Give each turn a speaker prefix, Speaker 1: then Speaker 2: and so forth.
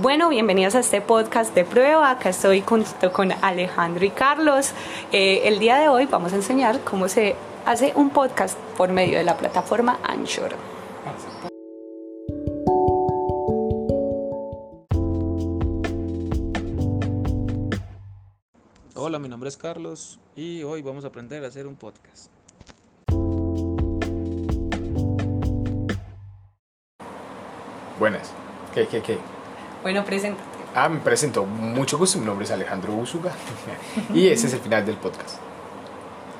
Speaker 1: Bueno, bienvenidos a este podcast de prueba. Acá estoy junto con Alejandro y Carlos. Eh, el día de hoy vamos a enseñar cómo se hace un podcast por medio de la plataforma Anchor.
Speaker 2: Hola, mi nombre es Carlos y hoy vamos a aprender a hacer un podcast.
Speaker 3: Buenas. ¿Qué, qué, qué?
Speaker 1: Bueno, preséntate.
Speaker 3: Ah, me presento. Mucho gusto. Mi nombre es Alejandro Usuga. y ese es el final del podcast.